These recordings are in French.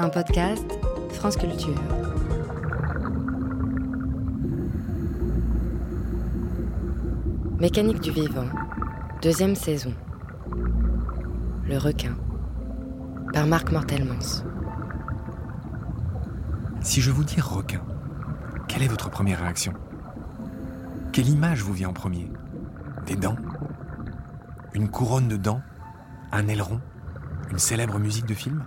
Un podcast France Culture. Mécanique du vivant, deuxième saison. Le requin, par Marc Mortelmans. Si je vous dis requin, quelle est votre première réaction? Quelle image vous vient en premier? Des dents? Une couronne de dents? Un aileron? Une célèbre musique de film?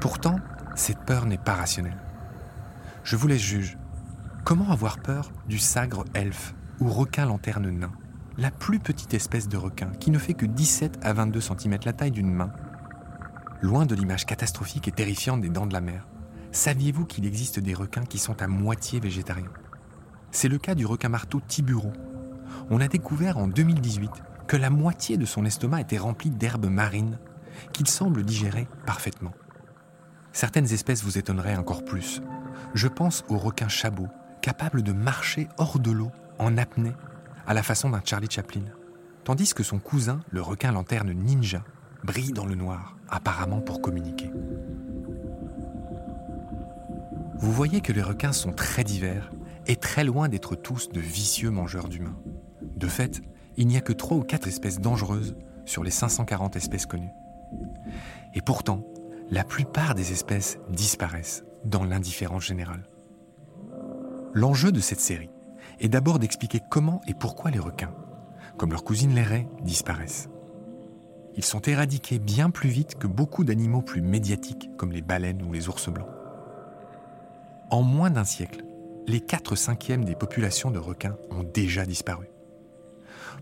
Pourtant, cette peur n'est pas rationnelle. Je vous laisse juge. Comment avoir peur du sagre elfe ou requin lanterne nain, la plus petite espèce de requin qui ne fait que 17 à 22 cm la taille d'une main? Loin de l'image catastrophique et terrifiante des dents de la mer, saviez-vous qu'il existe des requins qui sont à moitié végétariens? C'est le cas du requin marteau Tiburon. On a découvert en 2018 que la moitié de son estomac était remplie d'herbes marines qu'il semble digérer parfaitement. Certaines espèces vous étonneraient encore plus. Je pense au requin chabot, capable de marcher hors de l'eau, en apnée, à la façon d'un Charlie Chaplin. Tandis que son cousin, le requin lanterne ninja, brille dans le noir, apparemment pour communiquer. Vous voyez que les requins sont très divers et très loin d'être tous de vicieux mangeurs d'humains. De fait, il n'y a que 3 ou 4 espèces dangereuses sur les 540 espèces connues. Et pourtant, la plupart des espèces disparaissent dans l'indifférence générale. L'enjeu de cette série est d'abord d'expliquer comment et pourquoi les requins, comme leurs cousines les raies, disparaissent. Ils sont éradiqués bien plus vite que beaucoup d'animaux plus médiatiques comme les baleines ou les ours blancs. En moins d'un siècle, les 4 cinquièmes des populations de requins ont déjà disparu.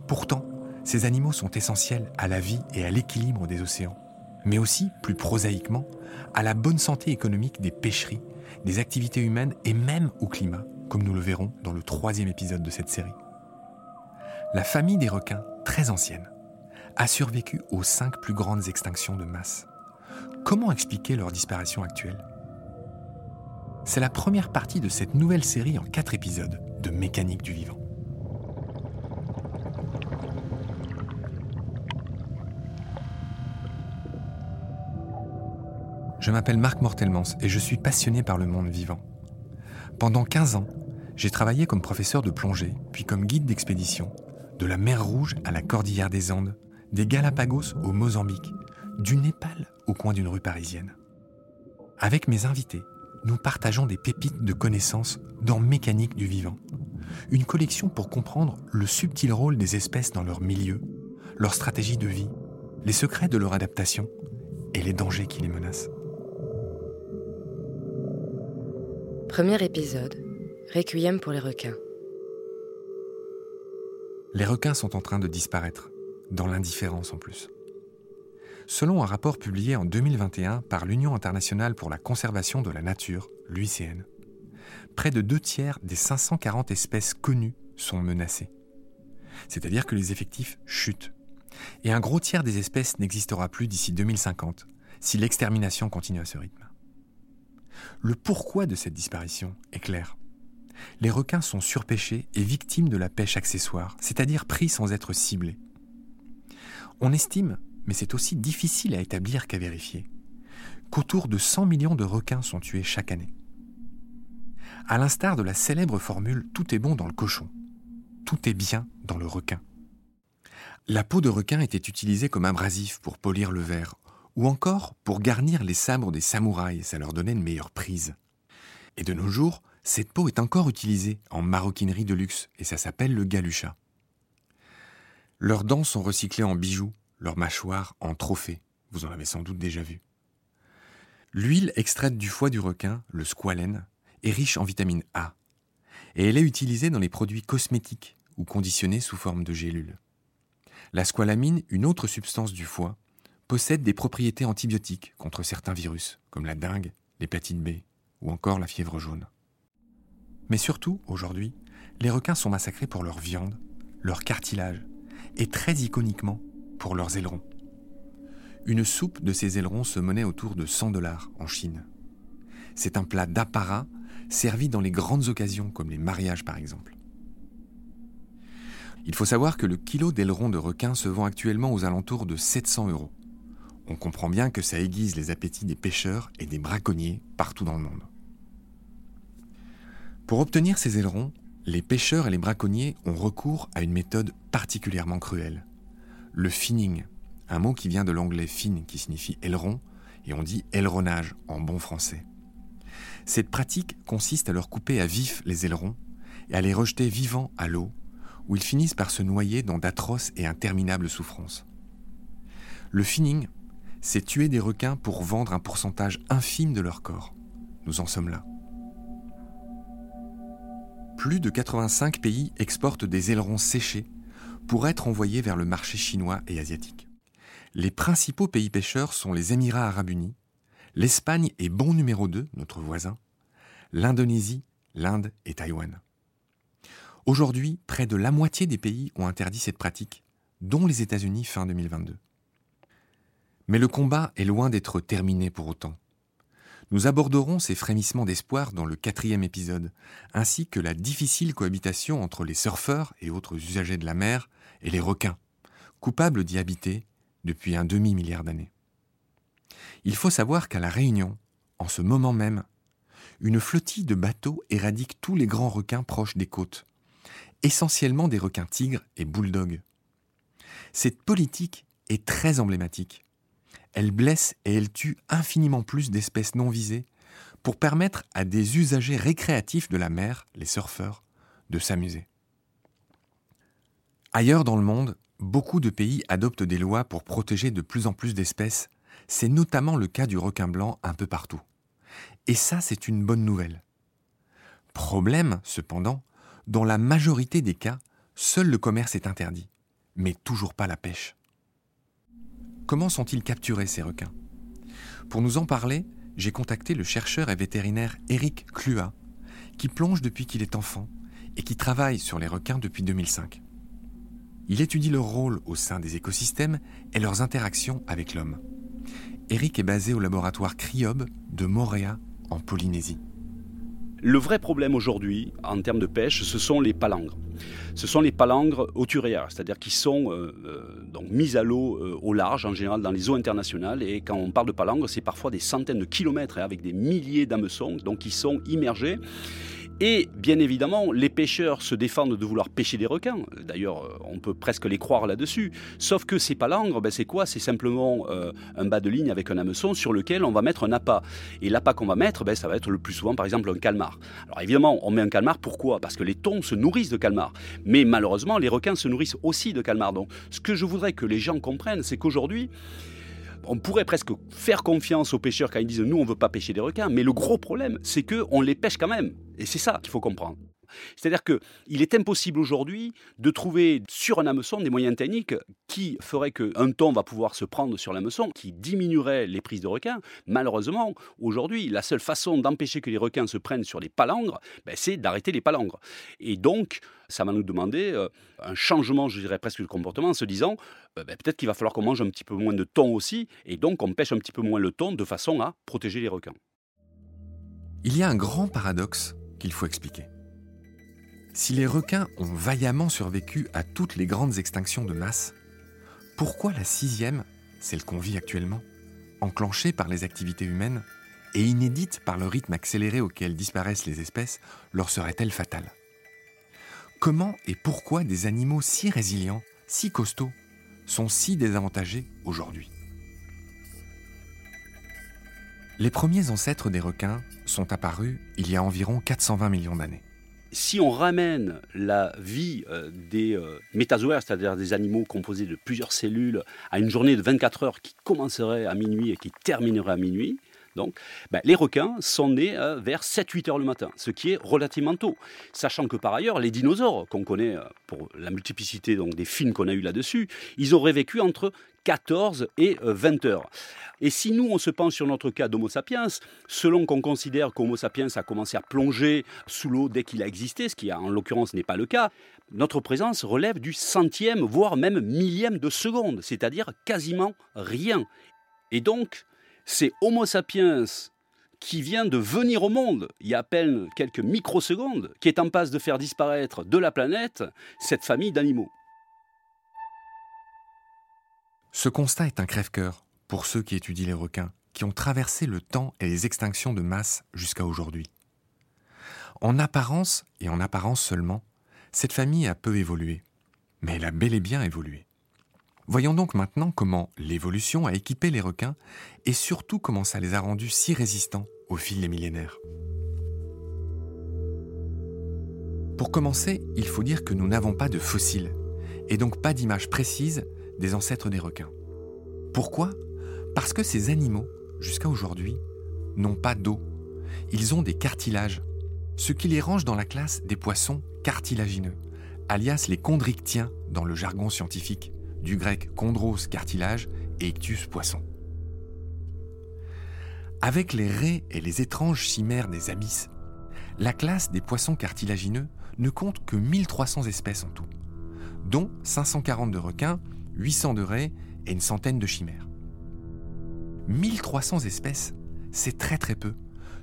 Pourtant, ces animaux sont essentiels à la vie et à l'équilibre des océans mais aussi, plus prosaïquement, à la bonne santé économique des pêcheries, des activités humaines et même au climat, comme nous le verrons dans le troisième épisode de cette série. La famille des requins, très ancienne, a survécu aux cinq plus grandes extinctions de masse. Comment expliquer leur disparition actuelle? C'est la première partie de cette nouvelle série en quatre épisodes de Mécanique du vivant. Je m'appelle Marc Mortelmans et je suis passionné par le monde vivant. Pendant 15 ans, j'ai travaillé comme professeur de plongée, puis comme guide d'expédition, de la mer Rouge à la cordillère des Andes, des Galapagos au Mozambique, du Népal au coin d'une rue parisienne. Avec mes invités, nous partageons des pépites de connaissances dans Mécanique du vivant, une collection pour comprendre le subtil rôle des espèces dans leur milieu, leur stratégie de vie, les secrets de leur adaptation et les dangers qui les menacent. Premier épisode. Requiem pour les requins. Les requins sont en train de disparaître, dans l'indifférence en plus. Selon un rapport publié en 2021 par l'Union internationale pour la conservation de la nature, l'UICN, près de deux tiers des 540 espèces connues sont menacées. C'est-à-dire que les effectifs chutent. Et un gros tiers des espèces n'existera plus d'ici 2050 si l'extermination continue à ce rythme. Le pourquoi de cette disparition est clair. Les requins sont surpêchés et victimes de la pêche accessoire, c'est-à-dire pris sans être ciblés. On estime, mais c'est aussi difficile à établir qu'à vérifier, qu'autour de 100 millions de requins sont tués chaque année. À l'instar de la célèbre formule Tout est bon dans le cochon, tout est bien dans le requin. La peau de requin était utilisée comme abrasif pour polir le verre ou encore pour garnir les sabres des samouraïs, ça leur donnait une meilleure prise. Et de nos jours, cette peau est encore utilisée en maroquinerie de luxe et ça s'appelle le galucha. Leurs dents sont recyclées en bijoux, leurs mâchoires en trophées, vous en avez sans doute déjà vu. L'huile extraite du foie du requin, le squalène, est riche en vitamine A et elle est utilisée dans les produits cosmétiques ou conditionnée sous forme de gélules. La squalamine, une autre substance du foie, possède des propriétés antibiotiques contre certains virus, comme la dengue, l'hépatite B ou encore la fièvre jaune. Mais surtout, aujourd'hui, les requins sont massacrés pour leur viande, leur cartilage et très iconiquement pour leurs ailerons. Une soupe de ces ailerons se menait autour de 100 dollars en Chine. C'est un plat d'apparat servi dans les grandes occasions comme les mariages par exemple. Il faut savoir que le kilo d'ailerons de requin se vend actuellement aux alentours de 700 euros On comprend bien que ça aiguise les appétits des pêcheurs et des braconniers partout dans le monde. Pour obtenir ces ailerons, les pêcheurs et les braconniers ont recours à une méthode particulièrement cruelle. Le finning, un mot qui vient de l'anglais fin qui signifie aileron, et on dit aileronnage en bon français. Cette pratique consiste à leur couper à vif les ailerons et à les rejeter vivants à l'eau, où ils finissent par se noyer dans d'atroces et interminables souffrances. Le finning, c'est tuer des requins pour vendre un pourcentage infime de leur corps. Nous en sommes là. Plus de 85 pays exportent des ailerons séchés pour être envoyés vers le marché chinois et asiatique. Les principaux pays pêcheurs sont les Émirats arabes unis, L'Espagne est bon numéro 2, notre voisin, l'Indonésie, l'Inde et Taïwan. Aujourd'hui, près de la moitié des pays ont interdit cette pratique, dont les États-Unis fin 2022. Mais le combat est loin d'être terminé pour autant. Nous aborderons ces frémissements d'espoir dans le quatrième épisode, ainsi que la difficile cohabitation entre les surfeurs et autres usagers de la mer et les requins, coupables d'y habiter depuis un demi-milliard d'années. Il faut savoir qu'à La Réunion, en ce moment même, une flottille de bateaux éradique tous les grands requins proches des côtes, essentiellement des requins tigres et bulldogs. Cette politique est très emblématique. Elle blesse et elle tue infiniment plus d'espèces non visées pour permettre à des usagers récréatifs de la mer, les surfeurs, de s'amuser. Ailleurs dans le monde, beaucoup de pays adoptent des lois pour protéger de plus en plus d'espèces c'est notamment le cas du requin blanc un peu partout. Et ça, c'est une bonne nouvelle. Problème, cependant, dans la majorité des cas, seul le commerce est interdit, mais toujours pas la pêche. Comment sont-ils capturés ces requins? Pour nous en parler, j'ai contacté le chercheur et vétérinaire Eric Clua, qui plonge depuis qu'il est enfant et qui travaille sur les requins depuis 2005. Il étudie leur rôle au sein des écosystèmes et leurs interactions avec l'homme. Eric est basé au laboratoire Criob de Moréa, en Polynésie. Le vrai problème aujourd'hui, en termes de pêche, ce sont les palangres. Ce sont les palangres auturières, c'est-à-dire qui sont euh, euh, donc mises à l'eau euh, au large, en général dans les eaux internationales. Et quand on parle de palangres, c'est parfois des centaines de kilomètres hein, avec des milliers d'hameçons, qui sont immergés. Et bien évidemment, les pêcheurs se défendent de vouloir pêcher des requins. D'ailleurs, euh, on peut presque les croire là-dessus. Sauf que ces palangres, ben c'est quoi? C'est simplement euh, un bas de ligne avec un hameçon sur lequel on va mettre un appât. Et l'appât qu'on va mettre, ben, ça va être le plus souvent, par exemple, un calmar. Alors évidemment, on met un calmar, pourquoi? Parce que les thons se nourrissent de calmar. Mais malheureusement, les requins se nourrissent aussi de calmar. Donc, ce que je voudrais que les gens comprennent, c'est qu'aujourd'hui, on pourrait presque faire confiance aux pêcheurs quand ils disent nous on veut pas pêcher des requins, mais le gros problème c'est que on les pêche quand même. Et c'est ça qu'il faut comprendre. C'est-à-dire qu'il est impossible aujourd'hui de trouver sur un hameçon des moyens techniques qui feraient qu'un thon va pouvoir se prendre sur l'hameçon, qui diminuerait les prises de requins. Malheureusement, aujourd'hui, la seule façon d'empêcher que les requins se prennent sur les palangres, ben, c'est d'arrêter les palangres. Et donc, ça va nous demander euh, un changement, je dirais presque de comportement, en se disant euh, ben, peut-être qu'il va falloir qu'on mange un petit peu moins de thon aussi, et donc on pêche un petit peu moins le thon de façon à protéger les requins. Il y a un grand paradoxe qu'il faut expliquer. Si les requins ont vaillamment survécu à toutes les grandes extinctions de masse, pourquoi la sixième, celle qu'on vit actuellement, enclenchée par les activités humaines et inédite par le rythme accéléré auquel disparaissent les espèces, leur serait-elle fatale? Comment et pourquoi des animaux si résilients, si costauds, sont si désavantagés aujourd'hui? Les premiers ancêtres des requins sont apparus il y a environ 420 millions d'années si on ramène la vie euh, des euh, métazoaires, c'est-à-dire des animaux composés de plusieurs cellules, à une journée de 24 heures qui commencerait à minuit et qui terminerait à minuit, donc, ben, les requins sont nés euh, vers 7-8 heures le matin, ce qui est relativement tôt. Sachant que par ailleurs, les dinosaures, qu'on connaît pour la multiplicité donc, des films qu'on a eu là-dessus, ils auraient vécu entre 14 et 20 heures. Et si nous, on se pense sur notre cas d'Homo sapiens, selon qu'on considère qu'Homo sapiens a commencé à plonger sous l'eau dès qu'il a existé, ce qui en l'occurrence n'est pas le cas, notre présence relève du centième, voire même millième de seconde, c'est-à-dire quasiment rien. Et donc, c'est Homo sapiens qui vient de venir au monde, il y a à peine quelques microsecondes, qui est en passe de faire disparaître de la planète cette famille d'animaux. Ce constat est un crève-cœur pour ceux qui étudient les requins, qui ont traversé le temps et les extinctions de masse jusqu'à aujourd'hui. En apparence, et en apparence seulement, cette famille a peu évolué, mais elle a bel et bien évolué. Voyons donc maintenant comment l'évolution a équipé les requins et surtout comment ça les a rendus si résistants au fil des millénaires. Pour commencer, il faut dire que nous n'avons pas de fossiles, et donc pas d'image précise des ancêtres des requins. Pourquoi? Parce que ces animaux, jusqu'à aujourd'hui, n'ont pas d'eau. Ils ont des cartilages, ce qui les range dans la classe des poissons cartilagineux, alias les chondrictiens dans le jargon scientifique, du grec chondros cartilage et ictus poisson. Avec les raies et les étranges chimères des abysses, la classe des poissons cartilagineux ne compte que 1300 espèces en tout, dont 540 de requins, 800 de raies et une centaine de chimères. 1300 espèces, c'est très très peu,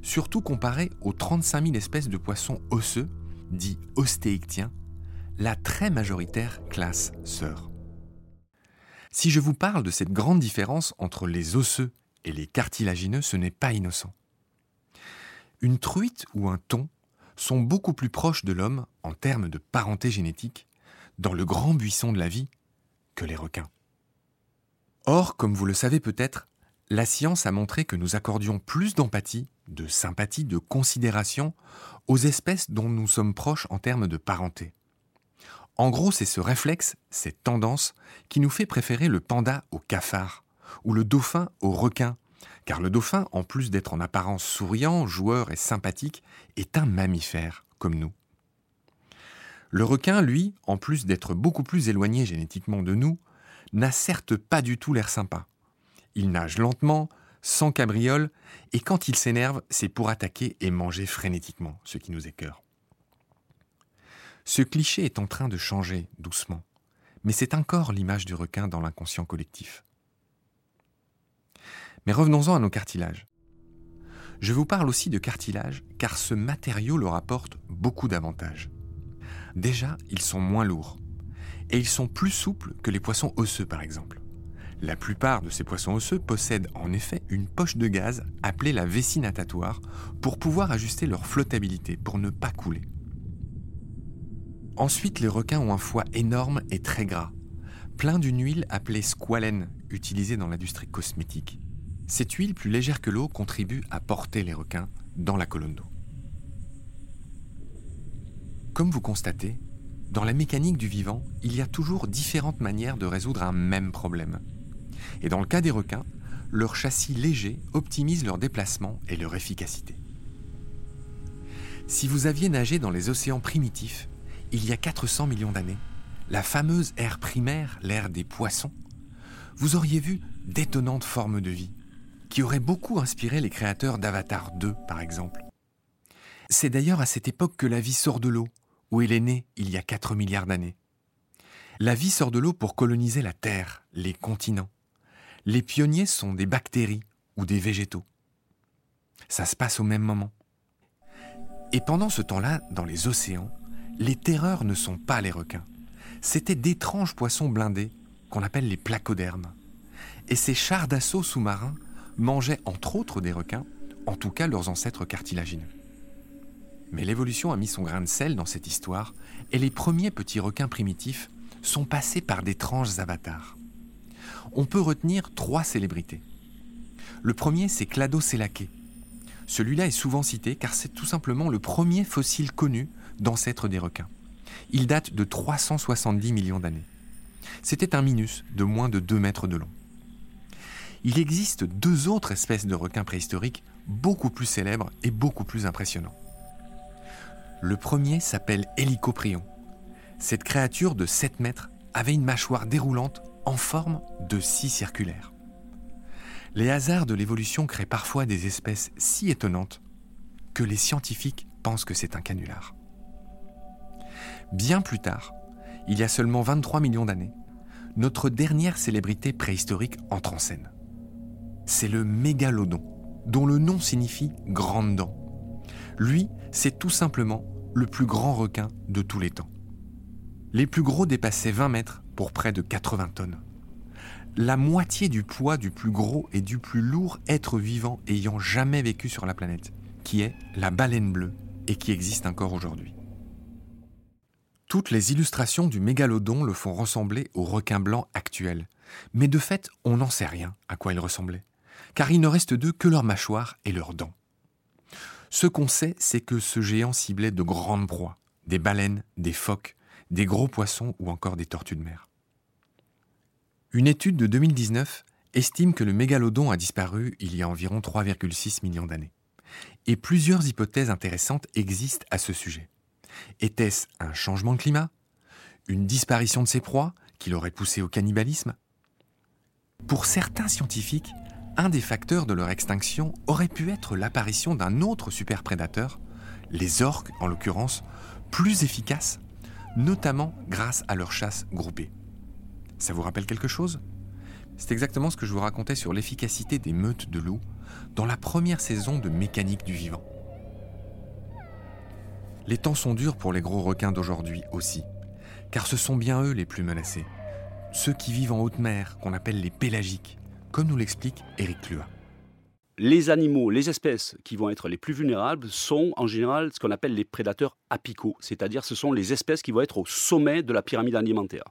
surtout comparé aux 35 000 espèces de poissons osseux, dits ostéictiens, la très majoritaire classe sœur. Si je vous parle de cette grande différence entre les osseux et les cartilagineux, ce n'est pas innocent. Une truite ou un thon sont beaucoup plus proches de l'homme en termes de parenté génétique dans le grand buisson de la vie que les requins. Or, comme vous le savez peut-être, la science a montré que nous accordions plus d'empathie, de sympathie, de considération aux espèces dont nous sommes proches en termes de parenté. En gros, c'est ce réflexe, cette tendance, qui nous fait préférer le panda au cafard, ou le dauphin au requin, car le dauphin, en plus d'être en apparence souriant, joueur et sympathique, est un mammifère, comme nous. Le requin, lui, en plus d'être beaucoup plus éloigné génétiquement de nous, n'a certes pas du tout l'air sympa. Il nage lentement, sans cabriole, et quand il s'énerve, c'est pour attaquer et manger frénétiquement, ce qui nous écœure. Ce cliché est en train de changer doucement, mais c'est encore l'image du requin dans l'inconscient collectif. Mais revenons-en à nos cartilages. Je vous parle aussi de cartilage car ce matériau leur apporte beaucoup d'avantages. Déjà, ils sont moins lourds et ils sont plus souples que les poissons osseux par exemple. La plupart de ces poissons osseux possèdent en effet une poche de gaz appelée la vessie natatoire pour pouvoir ajuster leur flottabilité, pour ne pas couler. Ensuite, les requins ont un foie énorme et très gras, plein d'une huile appelée squalène, utilisée dans l'industrie cosmétique. Cette huile plus légère que l'eau contribue à porter les requins dans la colonne d'eau. Comme vous constatez, dans la mécanique du vivant, il y a toujours différentes manières de résoudre un même problème. Et dans le cas des requins, leur châssis léger optimise leur déplacement et leur efficacité. Si vous aviez nagé dans les océans primitifs, il y a 400 millions d'années, la fameuse ère primaire, l'ère des poissons, vous auriez vu d'étonnantes formes de vie, qui auraient beaucoup inspiré les créateurs d'Avatar 2, par exemple. C'est d'ailleurs à cette époque que la vie sort de l'eau, où elle est née il y a 4 milliards d'années. La vie sort de l'eau pour coloniser la Terre, les continents. Les pionniers sont des bactéries ou des végétaux. Ça se passe au même moment. Et pendant ce temps-là, dans les océans, les terreurs ne sont pas les requins. C'étaient d'étranges poissons blindés qu'on appelle les placodermes. Et ces chars d'assaut sous-marins mangeaient entre autres des requins, en tout cas leurs ancêtres cartilagineux. Mais l'évolution a mis son grain de sel dans cette histoire, et les premiers petits requins primitifs sont passés par d'étranges avatars. On peut retenir trois célébrités. Le premier, c'est Clado. Celui-là est souvent cité car c'est tout simplement le premier fossile connu d'ancêtre des requins. Il date de 370 millions d'années. C'était un minus de moins de 2 mètres de long. Il existe deux autres espèces de requins préhistoriques beaucoup plus célèbres et beaucoup plus impressionnants. Le premier s'appelle Hélicoprion. Cette créature de 7 mètres avait une mâchoire déroulante en forme de scie circulaire. Les hasards de l'évolution créent parfois des espèces si étonnantes que les scientifiques pensent que c'est un canular. Bien plus tard, il y a seulement 23 millions d'années, notre dernière célébrité préhistorique entre en scène. C'est le mégalodon, dont le nom signifie grande dent. Lui, c'est tout simplement le plus grand requin de tous les temps. Les plus gros dépassaient 20 mètres pour près de 80 tonnes. la moitié du poids du plus gros et du plus lourd être vivant ayant jamais vécu sur la planète, qui est la baleine bleue, et qui existe encore aujourd'hui. Toutes les illustrations du mégalodon le font ressembler au requin blanc actuel, mais de fait, on n'en sait rien à quoi il ressemblait, car il ne reste d'eux que leurs mâchoires et leurs dents. Ce qu'on sait, c'est que ce géant ciblait de grandes proies, des baleines, des phoques, des gros poissons ou encore des tortues de mer. Une étude de 2019 estime que le mégalodon a disparu il y a environ 3,6 millions d'années. Et plusieurs hypothèses intéressantes existent à ce sujet. Était-ce un changement de climat? Une disparition de ses proies qui l'aurait poussé au cannibalisme? Pour certains scientifiques, un des facteurs de leur extinction aurait pu être l'apparition d'un autre superprédateur, les orques en l'occurrence, plus efficaces, notamment grâce à leur chasse groupée. Ça vous rappelle quelque chose? C'est exactement ce que je vous racontais sur l'efficacité des meutes de loups dans la première saison de Mécanique du vivant. Les temps sont durs pour les gros requins d'aujourd'hui aussi, car ce sont bien eux les plus menacés. Ceux qui vivent en haute mer, qu'on appelle les pélagiques, comme nous l'explique Éric Clua les animaux, les espèces qui vont être les plus vulnérables sont en général ce qu'on appelle les prédateurs apicaux, c'est-à-dire ce sont les espèces qui vont être au sommet de la pyramide alimentaire.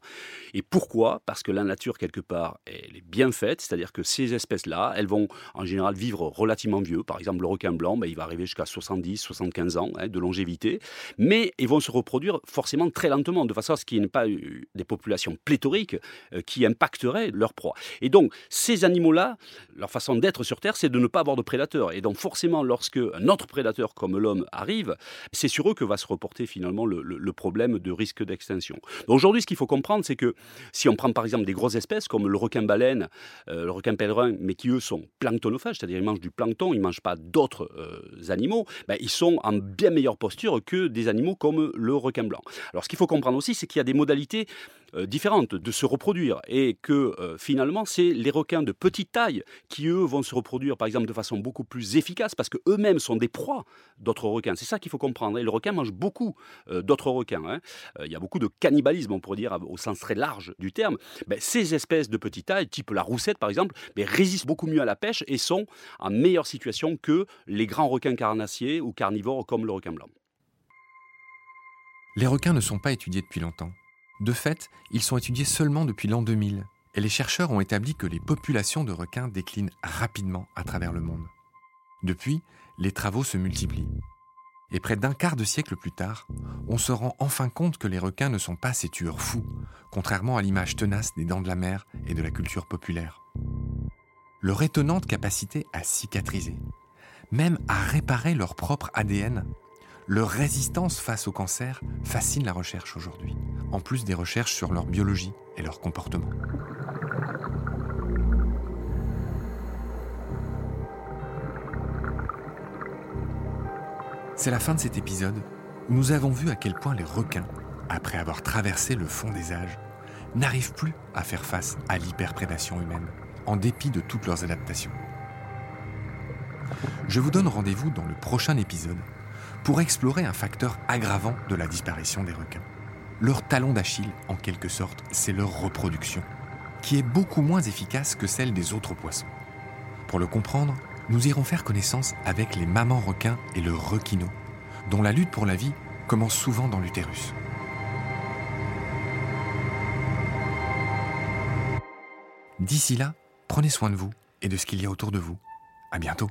Et pourquoi? Parce que la nature, quelque part, elle est bien faite, c'est-à-dire que ces espèces-là, elles vont en général vivre relativement vieux. Par exemple, le requin blanc, ben, il va arriver jusqu'à 70, 75 ans hein, de longévité, mais ils vont se reproduire forcément très lentement, de façon à ce qu'il n'y ait pas des populations pléthoriques euh, qui impacteraient leur proie. Et donc, ces animaux-là, leur façon d'être sur Terre, c'est de ne pas avoir de prédateurs. Et donc forcément, lorsque un autre prédateur comme l'homme arrive, c'est sur eux que va se reporter finalement le, problème de risque d'extinction. Aujourd'hui, ce qu'il faut comprendre, c'est que si on prend par exemple des grosses espèces comme le requin-baleine, euh, le requin-pèlerin, mais qui eux sont planctonophages, c'est-à-dire ils mangent du plancton, ils ne mangent pas d'autres euh, animaux, ben, ils sont en bien meilleure posture que des animaux comme le requin blanc. Alors ce qu'il faut comprendre aussi, c'est qu'il y a des modalités différentes de se reproduire et que euh, finalement c'est les requins de petite taille qui eux vont se reproduire par exemple de façon beaucoup plus efficace parce que eux-mêmes sont des proies d'autres requins. C'est ça qu'il faut comprendre. Et le requin mange beaucoup euh, d'autres requins. Hein. Il y a beaucoup de cannibalisme, on pourrait dire au sens très large du terme. Ben, ces espèces de petite taille, type la roussette par exemple, ben, résistent beaucoup mieux à la pêche et sont en meilleure situation que les grands requins carnassiers ou carnivores comme le requin blanc. Les requins ne sont pas étudiés depuis longtemps. De fait, ils sont étudiés seulement depuis l'an 2000, et les chercheurs ont établi que les populations de requins déclinent rapidement à travers le monde. Depuis, les travaux se multiplient. Et près d'un quart de siècle plus tard, on se rend enfin compte que les requins ne sont pas ces tueurs fous, contrairement à l'image tenace des dents de la mer et de la culture populaire. Leur étonnante capacité à cicatriser, même à réparer leur propre ADN, leur résistance face au cancer fascine la recherche aujourd'hui, en plus des recherches sur leur biologie et leur comportement. C'est la fin de cet épisode où nous avons vu à quel point les requins, après avoir traversé le fond des âges, n'arrivent plus à faire face à l'hyperprédation humaine, en dépit de toutes leurs adaptations. Je vous donne rendez-vous dans le prochain épisode pour explorer un facteur aggravant de la disparition des requins. Leur talon d'Achille, en quelque sorte, c'est leur reproduction, qui est beaucoup moins efficace que celle des autres poissons. Pour le comprendre, nous irons faire connaissance avec les mamans requins et le requino, dont la lutte pour la vie commence souvent dans l'utérus. D'ici là, prenez soin de vous et de ce qu'il y a autour de vous. À bientôt.